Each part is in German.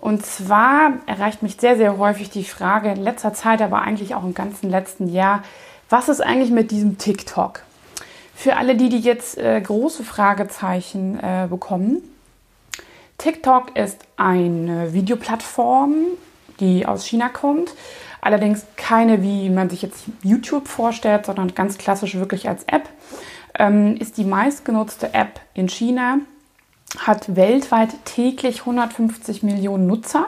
Und zwar erreicht mich sehr, sehr häufig die Frage in letzter Zeit, aber eigentlich auch im ganzen letzten Jahr, was ist eigentlich mit diesem TikTok? Für alle die, die jetzt äh, große Fragezeichen äh, bekommen, TikTok ist eine Videoplattform, die aus China kommt. Allerdings keine, wie man sich jetzt YouTube vorstellt, sondern ganz klassisch wirklich als App. Ähm, ist die meistgenutzte App in China hat weltweit täglich 150 Millionen Nutzer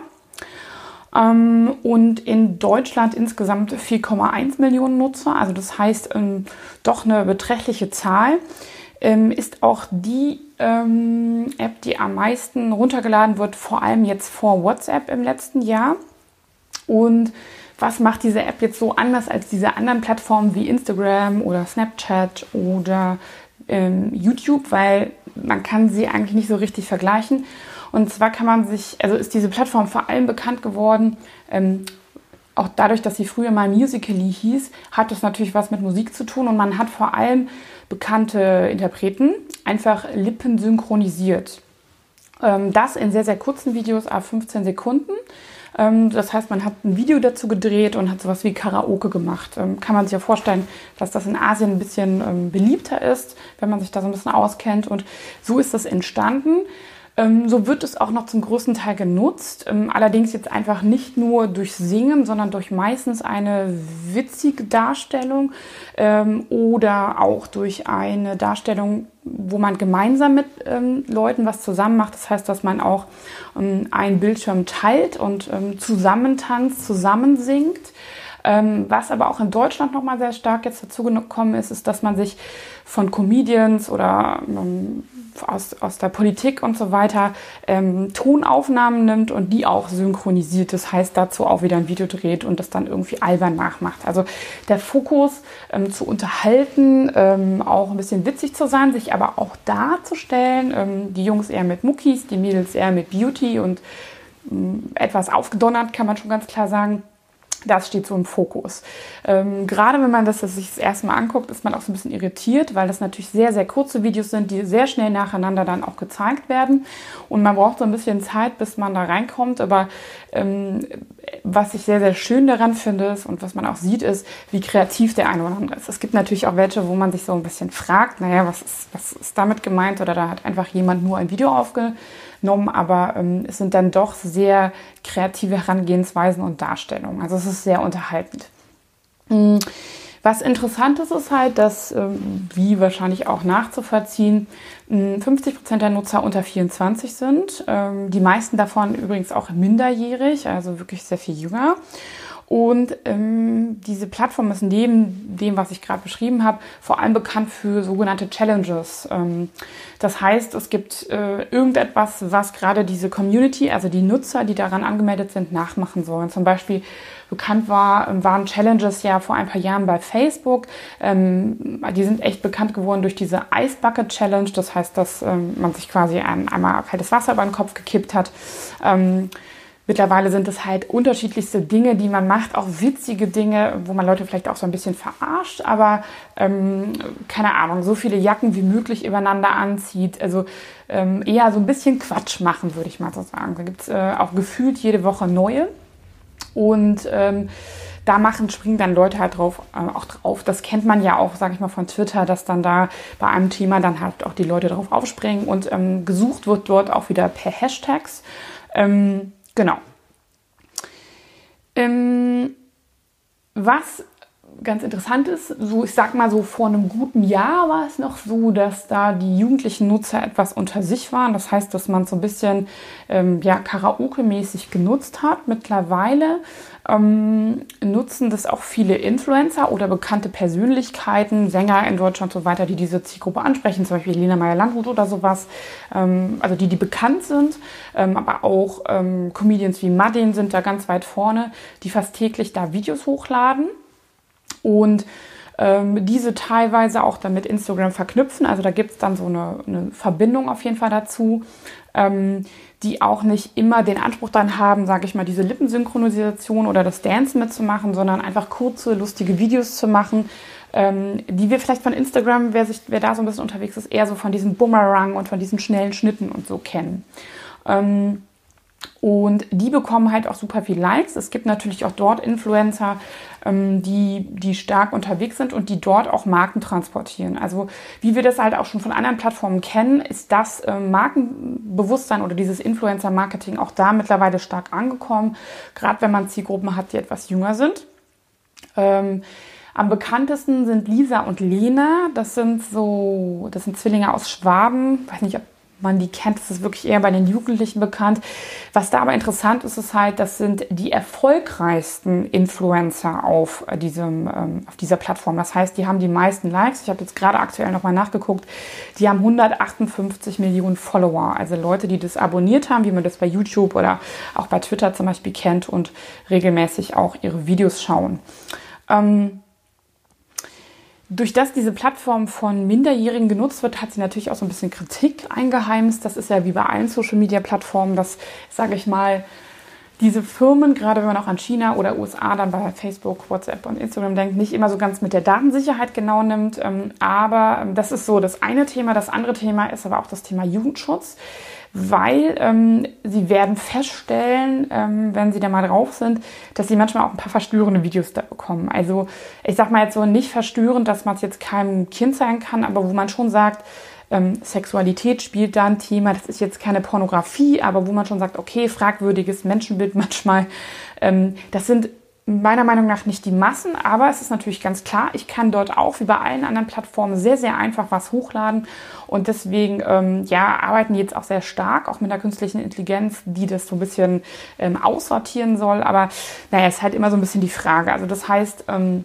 ähm, und in Deutschland insgesamt 4,1 Millionen Nutzer. Also das heißt ähm, doch eine beträchtliche Zahl. Ähm, ist auch die ähm, App, die am meisten runtergeladen wird, vor allem jetzt vor WhatsApp im letzten Jahr. Und was macht diese App jetzt so anders als diese anderen Plattformen wie Instagram oder Snapchat oder ähm, YouTube, weil man kann sie eigentlich nicht so richtig vergleichen. Und zwar kann man sich, also ist diese Plattform vor allem bekannt geworden, ähm, auch dadurch, dass sie früher mal Musically hieß, hat das natürlich was mit Musik zu tun und man hat vor allem bekannte Interpreten einfach Lippen synchronisiert. Ähm, das in sehr, sehr kurzen Videos, ab 15 Sekunden. Ähm, das heißt, man hat ein Video dazu gedreht und hat sowas wie Karaoke gemacht. Ähm, kann man sich ja vorstellen, dass das in Asien ein bisschen ähm, beliebter ist, wenn man sich da so ein bisschen auskennt. Und so ist das entstanden. So wird es auch noch zum größten Teil genutzt. Allerdings jetzt einfach nicht nur durch Singen, sondern durch meistens eine witzige Darstellung oder auch durch eine Darstellung, wo man gemeinsam mit Leuten was zusammen macht. Das heißt, dass man auch einen Bildschirm teilt und zusammen tanzt, zusammen singt. Was aber auch in Deutschland nochmal sehr stark jetzt dazu gekommen ist, ist, dass man sich von Comedians oder aus, aus der Politik und so weiter ähm, Tonaufnahmen nimmt und die auch synchronisiert. Das heißt, dazu auch wieder ein Video dreht und das dann irgendwie albern nachmacht. Also der Fokus ähm, zu unterhalten, ähm, auch ein bisschen witzig zu sein, sich aber auch darzustellen. Ähm, die Jungs eher mit Muckis, die Mädels eher mit Beauty und ähm, etwas aufgedonnert, kann man schon ganz klar sagen. Das steht so im Fokus. Ähm, gerade wenn man das, das sich das erste Mal anguckt, ist man auch so ein bisschen irritiert, weil das natürlich sehr, sehr kurze Videos sind, die sehr schnell nacheinander dann auch gezeigt werden. Und man braucht so ein bisschen Zeit, bis man da reinkommt. Aber ähm, was ich sehr, sehr schön daran finde ist, und was man auch sieht, ist, wie kreativ der eine oder andere ist. Es gibt natürlich auch welche, wo man sich so ein bisschen fragt, naja, was ist, was ist damit gemeint? Oder da hat einfach jemand nur ein Video aufgenommen genommen, aber ähm, es sind dann doch sehr kreative Herangehensweisen und Darstellungen. Also es ist sehr unterhaltend. Mhm. Was interessant ist, ist halt, dass, ähm, wie wahrscheinlich auch nachzuvollziehen, 50 Prozent der Nutzer unter 24 sind. Ähm, die meisten davon übrigens auch minderjährig, also wirklich sehr viel jünger. Und ähm, diese Plattform ist neben dem, was ich gerade beschrieben habe, vor allem bekannt für sogenannte Challenges. Ähm, das heißt, es gibt äh, irgendetwas, was gerade diese Community, also die Nutzer, die daran angemeldet sind, nachmachen sollen. Zum Beispiel bekannt war, waren Challenges ja vor ein paar Jahren bei Facebook. Ähm, die sind echt bekannt geworden durch diese Ice Bucket Challenge. Das heißt, dass ähm, man sich quasi ein, einmal kaltes Wasser über den Kopf gekippt hat. Mittlerweile sind es halt unterschiedlichste Dinge, die man macht, auch witzige Dinge, wo man Leute vielleicht auch so ein bisschen verarscht, aber ähm, keine Ahnung, so viele Jacken wie möglich übereinander anzieht. Also ähm, eher so ein bisschen Quatsch machen, würde ich mal so sagen. Da gibt es äh, auch gefühlt jede Woche neue. Und ähm, da machen, springen dann Leute halt drauf, äh, auch drauf. Das kennt man ja auch, sage ich mal, von Twitter, dass dann da bei einem Thema dann halt auch die Leute drauf aufspringen und ähm, gesucht wird dort auch wieder per Hashtags. Ähm, genau. Ähm, was ganz interessant ist, so ich sag mal so vor einem guten Jahr war es noch so, dass da die jugendlichen Nutzer etwas unter sich waren. Das heißt, dass man so ein bisschen ähm, ja, Karaoke-mäßig genutzt hat. Mittlerweile ähm, nutzen das auch viele Influencer oder bekannte Persönlichkeiten, Sänger in Deutschland und so weiter, die diese Zielgruppe ansprechen, zum Beispiel Lena Meyer-Landrut oder sowas, ähm, also die, die bekannt sind, ähm, aber auch ähm, Comedians wie Madin sind da ganz weit vorne, die fast täglich da Videos hochladen und ähm, diese teilweise auch dann mit Instagram verknüpfen. Also da gibt es dann so eine, eine, Verbindung auf jeden Fall dazu, ähm, die auch nicht immer den Anspruch dann haben, sage ich mal, diese Lippensynchronisation oder das Dance mitzumachen, sondern einfach kurze, lustige Videos zu machen, ähm, die wir vielleicht von Instagram, wer, sich, wer da so ein bisschen unterwegs ist, eher so von diesem Boomerang und von diesen schnellen Schnitten und so kennen. Ähm, und die bekommen halt auch super viel Likes. Es gibt natürlich auch dort Influencer, die, die stark unterwegs sind und die dort auch Marken transportieren. Also wie wir das halt auch schon von anderen Plattformen kennen, ist das äh, Markenbewusstsein oder dieses Influencer-Marketing auch da mittlerweile stark angekommen. Gerade wenn man Zielgruppen hat, die etwas jünger sind. Ähm, am bekanntesten sind Lisa und Lena. Das sind so, das sind Zwillinge aus Schwaben. Ich weiß nicht, ob man die kennt, das ist wirklich eher bei den Jugendlichen bekannt. Was da aber interessant ist, ist halt, das sind die erfolgreichsten Influencer auf, äh, diesem, ähm, auf dieser Plattform. Das heißt, die haben die meisten Likes. Ich habe jetzt gerade aktuell nochmal nachgeguckt. Die haben 158 Millionen Follower. Also Leute, die das abonniert haben, wie man das bei YouTube oder auch bei Twitter zum Beispiel kennt und regelmäßig auch ihre Videos schauen. Ähm, durch das diese Plattform von Minderjährigen genutzt wird, hat sie natürlich auch so ein bisschen Kritik eingeheimst. Das ist ja wie bei allen Social-Media-Plattformen, dass, sage ich mal, diese Firmen, gerade wenn man auch an China oder USA dann bei Facebook, WhatsApp und Instagram denkt, nicht immer so ganz mit der Datensicherheit genau nimmt. Ähm, aber das ist so das eine Thema. Das andere Thema ist aber auch das Thema Jugendschutz weil ähm, sie werden feststellen, ähm, wenn sie da mal drauf sind, dass sie manchmal auch ein paar verstörende Videos da bekommen. Also ich sag mal jetzt so nicht verstörend, dass man es jetzt keinem Kind sein kann, aber wo man schon sagt, ähm, Sexualität spielt da ein Thema. Das ist jetzt keine Pornografie, aber wo man schon sagt, okay, fragwürdiges Menschenbild manchmal. Ähm, das sind meiner Meinung nach nicht die Massen, aber es ist natürlich ganz klar, ich kann dort auch wie bei allen anderen Plattformen sehr, sehr einfach was hochladen und deswegen ähm, ja, arbeiten die jetzt auch sehr stark, auch mit der künstlichen Intelligenz, die das so ein bisschen ähm, aussortieren soll, aber naja, ist halt immer so ein bisschen die Frage. Also das heißt, ähm,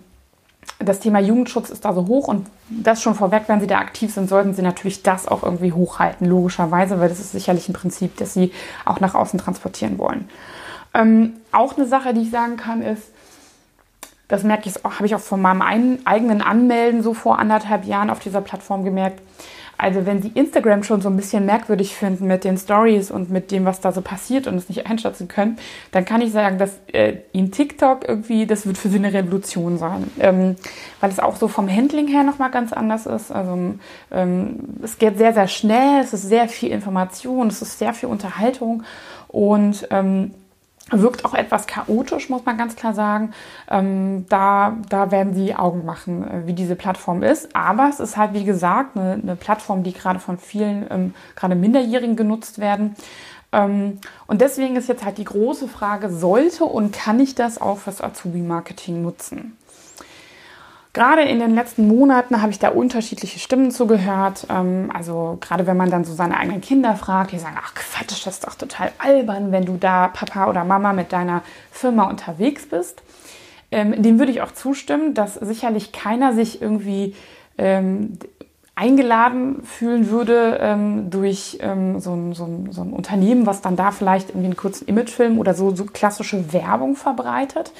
das Thema Jugendschutz ist da so hoch und das schon vorweg, wenn Sie da aktiv sind, sollten Sie natürlich das auch irgendwie hochhalten, logischerweise, weil das ist sicherlich ein Prinzip, das Sie auch nach außen transportieren wollen. Ähm, auch eine Sache, die ich sagen kann, ist, das merke ich, habe ich auch von meinem eigenen Anmelden so vor anderthalb Jahren auf dieser Plattform gemerkt. Also wenn Sie Instagram schon so ein bisschen merkwürdig finden mit den Stories und mit dem, was da so passiert und es nicht einschätzen können, dann kann ich sagen, dass äh, Ihnen TikTok irgendwie, das wird für Sie eine Revolution sein. Ähm, weil es auch so vom Handling her nochmal ganz anders ist. Also ähm, es geht sehr, sehr schnell, es ist sehr viel Information, es ist sehr viel Unterhaltung und ähm, wirkt auch etwas chaotisch, muss man ganz klar sagen. Ähm, da, da werden sie Augen machen, äh, wie diese Plattform ist. Aber es ist halt, wie gesagt, eine, eine Plattform, die gerade von vielen, ähm, gerade Minderjährigen genutzt werden. Ähm, und deswegen ist jetzt halt die große Frage, sollte und kann ich das auch fürs Azubi-Marketing nutzen? Gerade in den letzten Monaten habe ich da unterschiedliche Stimmen zugehört. Ähm, also gerade wenn man dann so seine eigenen Kinder fragt, die sagen, ach Quatsch, das ist doch total albern, wenn du da Papa oder Mama mit deiner Firma unterwegs bist. Ähm, dem würde ich auch zustimmen, dass sicherlich keiner sich irgendwie ähm, eingeladen fühlen würde ähm, durch ähm, so, ein, so, ein, so, ein, Unternehmen, was dann da vielleicht irgendwie einen kurzen Imagefilm oder so, so klassische Werbung verbreitet.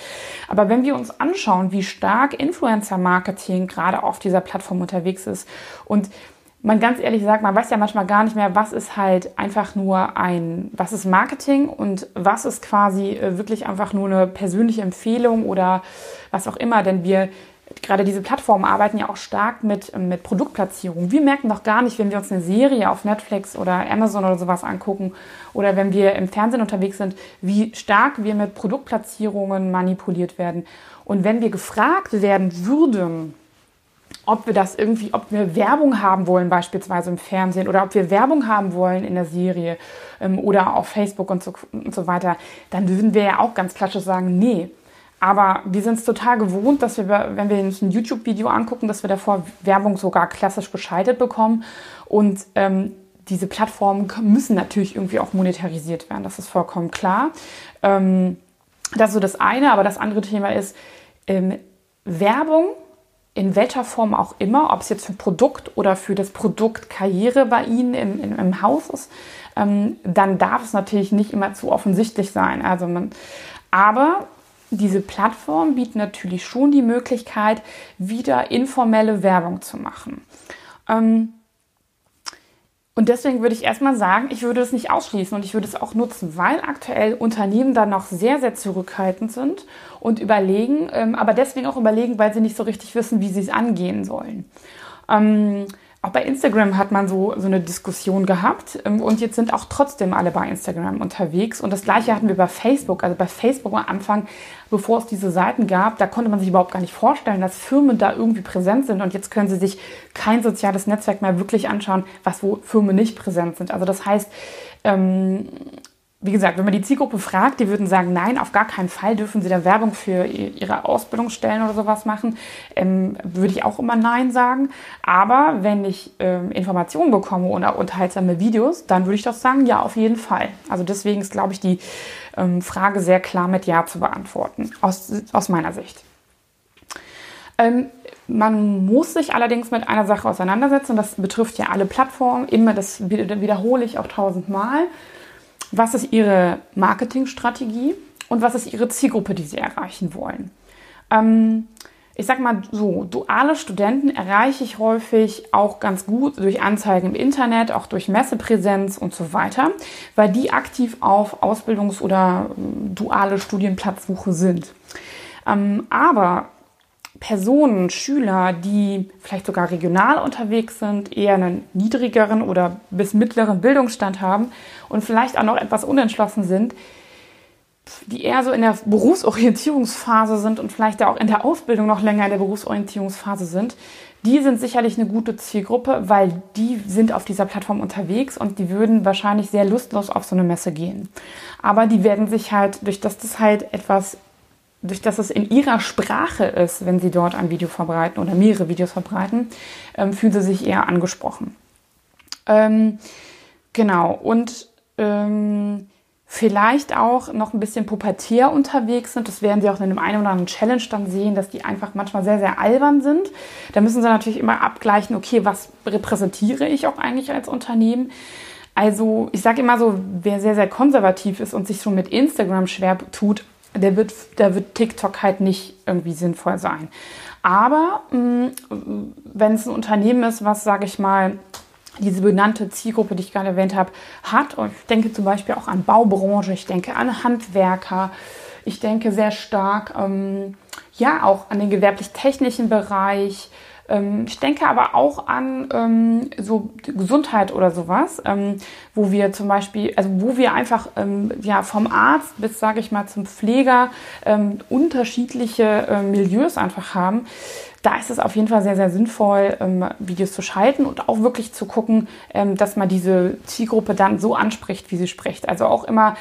Aber wenn wir uns anschauen, wie stark Influencer-Marketing gerade auf dieser Plattform unterwegs ist und man ganz ehrlich sagt, man weiß ja manchmal gar nicht mehr, was ist halt einfach nur ein, was ist Marketing und was ist quasi äh, wirklich einfach nur eine persönliche Empfehlung oder was auch immer, denn wir gerade diese Plattformen arbeiten ja auch stark mit, mit Produktplatzierung. Wir merken doch gar nicht, wenn wir uns eine Serie auf Netflix oder Amazon oder sowas angucken oder wenn wir im Fernsehen unterwegs sind, wie stark wir mit Produktplatzierungen manipuliert werden. Und wenn wir gefragt werden würden, ob wir das irgendwie, ob wir Werbung haben wollen, beispielsweise im Fernsehen, oder ob wir Werbung haben wollen in der Serie ähm, oder auf Facebook und so, und so weiter, dann würden wir ja auch ganz klassisch sagen, nee. Aber wir sind es total gewohnt, dass wir, wenn wir uns ein YouTube-Video angucken, dass wir davor Werbung sogar klassisch geschaltet bekommen. Und ähm, diese Plattformen müssen natürlich irgendwie auch monetarisiert werden. Das ist vollkommen klar. Ähm, das ist so das eine, aber das andere Thema ist ähm, Werbung in welcher Form auch immer, ob es jetzt für ein Produkt oder für das Produkt Karriere bei Ihnen im, im, im Haus ist, ähm, dann darf es natürlich nicht immer zu offensichtlich sein. Also man, aber diese Plattform bietet natürlich schon die Möglichkeit, wieder informelle Werbung zu machen. Ähm, und deswegen würde ich erstmal sagen, ich würde es nicht ausschließen und ich würde es auch nutzen, weil aktuell Unternehmen da noch sehr, sehr zurückhaltend sind und überlegen, ähm, aber deswegen auch überlegen, weil sie nicht so richtig wissen, wie sie es angehen sollen. Ähm, auch bei Instagram hat man so, so eine Diskussion gehabt ähm, und jetzt sind auch trotzdem alle bei Instagram unterwegs. Und das gleiche hatten wir bei Facebook. Also bei Facebook am Anfang, bevor es diese Seiten gab, da konnte man sich überhaupt gar nicht vorstellen, dass Firmen da irgendwie präsent sind. Und jetzt können sie sich kein soziales Netzwerk mehr wirklich anschauen, was wo Firmen nicht präsent sind. Also das heißt, ähm, wie gesagt, wenn man die Zielgruppe fragt, die würden sagen, nein, auf gar keinen Fall dürfen sie da Werbung für ihre Ausbildungsstellen oder sowas machen. Ähm, würde ich auch immer nein sagen. Aber wenn ich ähm, Informationen bekomme oder unterhaltsame Videos, dann würde ich doch sagen, ja, auf jeden Fall. Also deswegen ist, glaube ich, die ähm, Frage sehr klar mit Ja zu beantworten, aus, aus meiner Sicht. Ähm, man muss sich allerdings mit einer Sache auseinandersetzen, das betrifft ja alle Plattformen, immer, das wiederhole ich auch tausendmal was ist Ihre Marketingstrategie und was ist Ihre Zielgruppe, die Sie erreichen wollen. Ähm, ich sag mal so, duale Studenten erreiche ich häufig auch ganz gut durch Anzeigen im Internet, auch durch Messepräsenz und so weiter, weil die aktiv auf Ausbildungs- oder ähm, duale Studienplatzsuche sind. Ähm, aber Personen, Schüler, die vielleicht sogar regional unterwegs sind, eher einen niedrigeren oder bis mittleren Bildungsstand haben und vielleicht auch noch etwas unentschlossen sind, die eher so in der Berufsorientierungsphase sind und vielleicht auch in der Ausbildung noch länger in der Berufsorientierungsphase sind, die sind sicherlich eine gute Zielgruppe, weil die sind auf dieser Plattform unterwegs und die würden wahrscheinlich sehr lustlos auf so eine Messe gehen. Aber die werden sich halt, durch das das halt etwas durch dass es in ihrer Sprache ist, wenn sie dort ein Video verbreiten oder mehrere Videos verbreiten, ähm, fühlen sie sich eher angesprochen. Ähm, genau, und ähm, vielleicht auch noch ein bisschen pubertär unterwegs sind. Das werden Sie auch in dem einen oder anderen Challenge dann sehen, dass die einfach manchmal sehr, sehr albern sind. Da müssen Sie natürlich immer abgleichen, okay, was repräsentiere ich auch eigentlich als Unternehmen? Also ich sage immer so, wer sehr, sehr konservativ ist und sich schon mit Instagram schwer tut, der wird, da wird TikTok halt nicht irgendwie sinnvoll sein. Aber mm, wenn es ein Unternehmen ist, was, sage ich mal, diese benannte Zielgruppe, die ich gerade erwähnt habe, hat, und ich denke zum Beispiel auch an Baubranche, ich denke an Handwerker, ich denke sehr stark, ähm, ja, auch an den gewerblich-technischen Bereich, ich denke aber auch an ähm, so Gesundheit oder sowas, ähm, wo wir zum Beispiel, also wo wir einfach ähm, ja vom Arzt bis, sage ich mal, zum Pfleger ähm, unterschiedliche äh, Milieus einfach haben. Da ist es auf jeden Fall sehr, sehr sinnvoll, ähm, Videos zu schalten und auch wirklich zu gucken, dass man diese Zielgruppe dann so anspricht, wie sie spricht. Also auch immer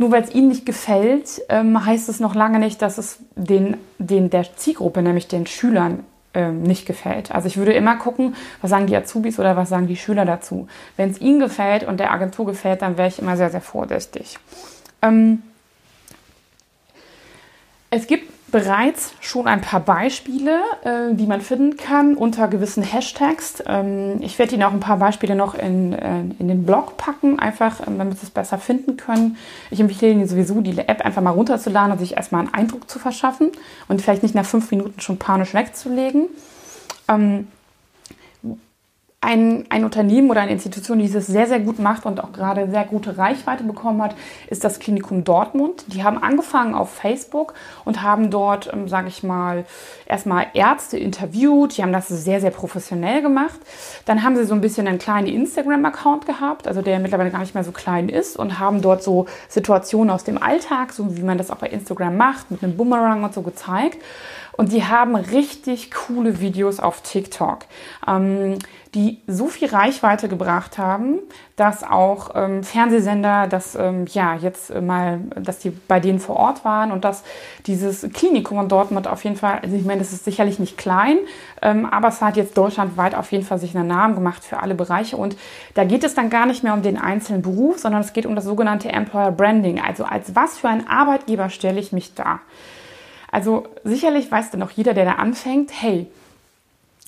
nur weil es ihnen nicht gefällt, ähm, heißt es noch lange nicht, dass es den, den der Zielgruppe, nämlich den Schülern, ähm, nicht gefällt. Also ich würde immer gucken, was sagen die Azubis oder was sagen die Schüler dazu. Wenn es ihnen gefällt und der Agentur gefällt, dann wäre ich immer sehr, sehr vorsichtig. Ähm, es gibt bereits schon ein paar Beispiele, äh, die man finden kann unter gewissen Hashtags. Ähm, ich werde Ihnen auch ein paar Beispiele noch in, äh, in den Blog packen, einfach ähm, damit Sie es besser finden können. Ich empfehle Ihnen sowieso, die App einfach mal runterzuladen und sich erstmal einen Eindruck zu verschaffen und vielleicht nicht nach fünf Minuten schon panisch wegzulegen. Ähm, ein, ein Unternehmen oder eine Institution, die das sehr, sehr gut macht und auch gerade sehr gute Reichweite bekommen hat, ist das Klinikum Dortmund. Die haben angefangen auf Facebook und haben dort, ähm, sage ich mal, erstmal Ärzte interviewt. Die haben das sehr, sehr professionell gemacht. Dann haben sie so ein bisschen einen kleinen Instagram-Account gehabt, also der mittlerweile gar nicht mehr so klein ist und haben dort so Situationen aus dem Alltag, so wie man das auch bei Instagram macht, mit einem Boomerang und so gezeigt Und die haben richtig coole Videos auf TikTok, ähm, die so viel Reichweite gebracht haben, dass auch ähm, Fernsehsender, dass ähm, ja jetzt mal, dass die bei denen vor Ort waren und dass dieses Klinikum in Dortmund auf jeden Fall, also ich meine, das ist sicherlich nicht klein, ähm, aber es hat jetzt deutschlandweit auf jeden Fall sich einen Namen gemacht für alle Bereiche. Und da geht es dann gar nicht mehr um den einzelnen Beruf, sondern es geht um das sogenannte Employer Branding. Also als was für ein Arbeitgeber stelle ich mich da? Also sicherlich weiß dann auch jeder, der da anfängt, hey,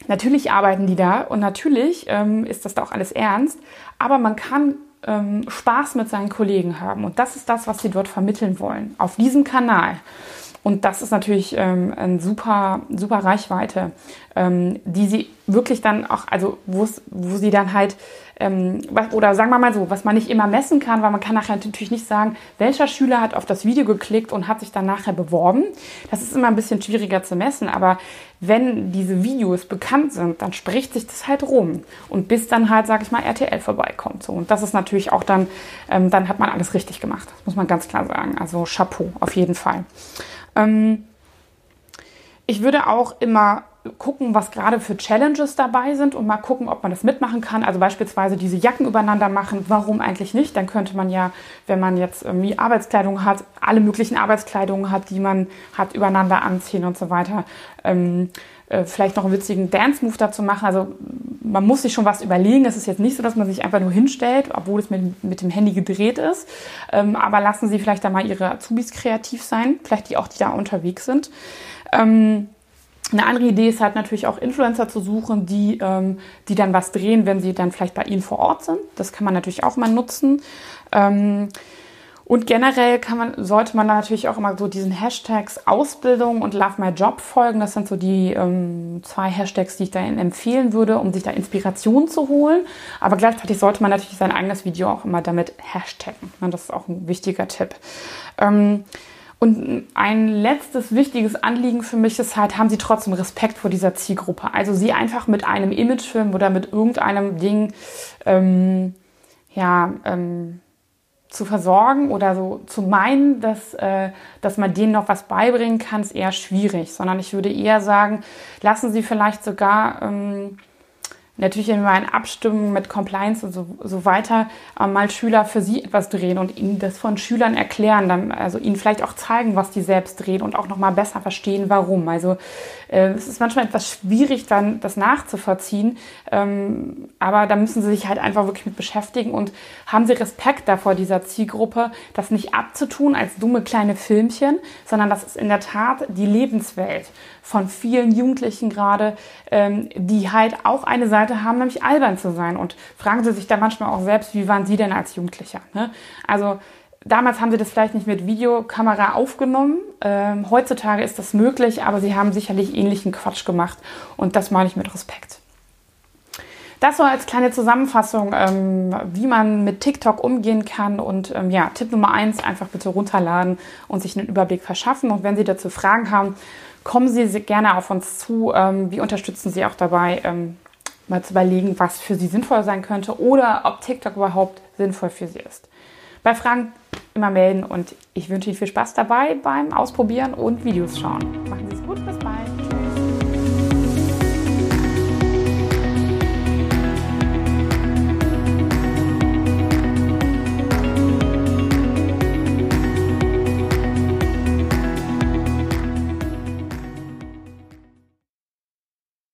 natürlich arbeiten die da und natürlich ähm, ist das da auch alles ernst, aber man kann ähm, Spaß mit seinen Kollegen haben und das ist das, was sie dort vermitteln wollen, auf diesem Kanal. Und das ist natürlich ähm, eine super, super Reichweite, ähm, die sie wirklich dann auch, also wo sie dann halt, oder sagen wir mal so, was man nicht immer messen kann, weil man kann nachher natürlich nicht sagen, welcher Schüler hat auf das Video geklickt und hat sich dann nachher beworben. Das ist immer ein bisschen schwieriger zu messen, aber wenn diese Videos bekannt sind, dann spricht sich das halt rum. Und bis dann halt, sag ich mal, RTL vorbeikommt. So. Und das ist natürlich auch dann, ähm, dann hat man alles richtig gemacht. Das muss man ganz klar sagen. Also Chapeau, auf jeden Fall. Ähm, ich würde auch immer gucken, was gerade für Challenges dabei sind und mal gucken, ob man das mitmachen kann. Also beispielsweise diese Jacken übereinander machen. Warum eigentlich nicht? Dann könnte man ja, wenn man jetzt irgendwie Arbeitskleidung hat, alle möglichen Arbeitskleidungen hat, die man hat, übereinander anziehen und so weiter. Ähm, äh, vielleicht noch einen witzigen Dance-Move dazu machen. Also man muss sich schon was überlegen. Es ist jetzt nicht so, dass man sich einfach nur hinstellt, obwohl es mit, mit dem Handy gedreht ist. Ähm, aber lassen Sie vielleicht da mal Ihre Azubis kreativ sein, vielleicht die auch, die da unterwegs sind. Ähm, eine andere Idee ist halt natürlich auch Influencer zu suchen, die, ähm, die dann was drehen, wenn sie dann vielleicht bei Ihnen vor Ort sind. Das kann man natürlich auch mal nutzen. Ähm, und generell kann man, sollte man da natürlich auch immer so diesen Hashtags Ausbildung und Love My Job folgen. Das sind so die ähm, zwei Hashtags, die ich da empfehlen würde, um sich da Inspiration zu holen. Aber gleichzeitig sollte man natürlich sein eigenes Video auch immer damit hashtaggen. Das ist auch ein wichtiger Tipp. Ähm, und ein letztes wichtiges Anliegen für mich ist halt, haben Sie trotzdem Respekt vor dieser Zielgruppe. Also Sie einfach mit einem Imagefilm oder mit irgendeinem Ding, ähm, ja, ähm, zu versorgen oder so zu meinen, dass, äh, dass man denen noch was beibringen kann, ist eher schwierig, sondern ich würde eher sagen, lassen Sie vielleicht sogar ähm, natürlich in Abstimmung mit Compliance und so, so weiter äh, mal Schüler für sie etwas drehen und ihnen das von Schülern erklären, dann also ihnen vielleicht auch zeigen, was die selbst drehen und auch noch mal besser verstehen, warum. Also äh, es ist manchmal etwas schwierig, dann das nachzuvollziehen, ähm, aber da müssen sie sich halt einfach wirklich mit beschäftigen und haben sie Respekt davor dieser Zielgruppe, das nicht abzutun als dumme kleine Filmchen, sondern das ist in der Tat die Lebenswelt von vielen Jugendlichen gerade, ähm, die halt auch eine Seite haben, nämlich albern zu sein. Und fragen Sie sich da manchmal auch selbst, wie waren Sie denn als Jugendlicher? Ne? Also damals haben Sie das vielleicht nicht mit Videokamera aufgenommen. Ähm, heutzutage ist das möglich, aber Sie haben sicherlich ähnlichen Quatsch gemacht. Und das meine ich mit Respekt. Das so als kleine Zusammenfassung, ähm, wie man mit TikTok umgehen kann. Und ähm, ja, Tipp Nummer eins, einfach bitte runterladen und sich einen Überblick verschaffen. Und wenn Sie dazu Fragen haben, kommen Sie gerne auf uns zu. Ähm, wir unterstützen Sie auch dabei, ähm, mal zu überlegen, was für Sie sinnvoll sein könnte oder ob TikTok überhaupt sinnvoll für Sie ist. Bei Fragen immer melden und ich wünsche Ihnen viel Spaß dabei beim Ausprobieren und Videos schauen. Machen Sie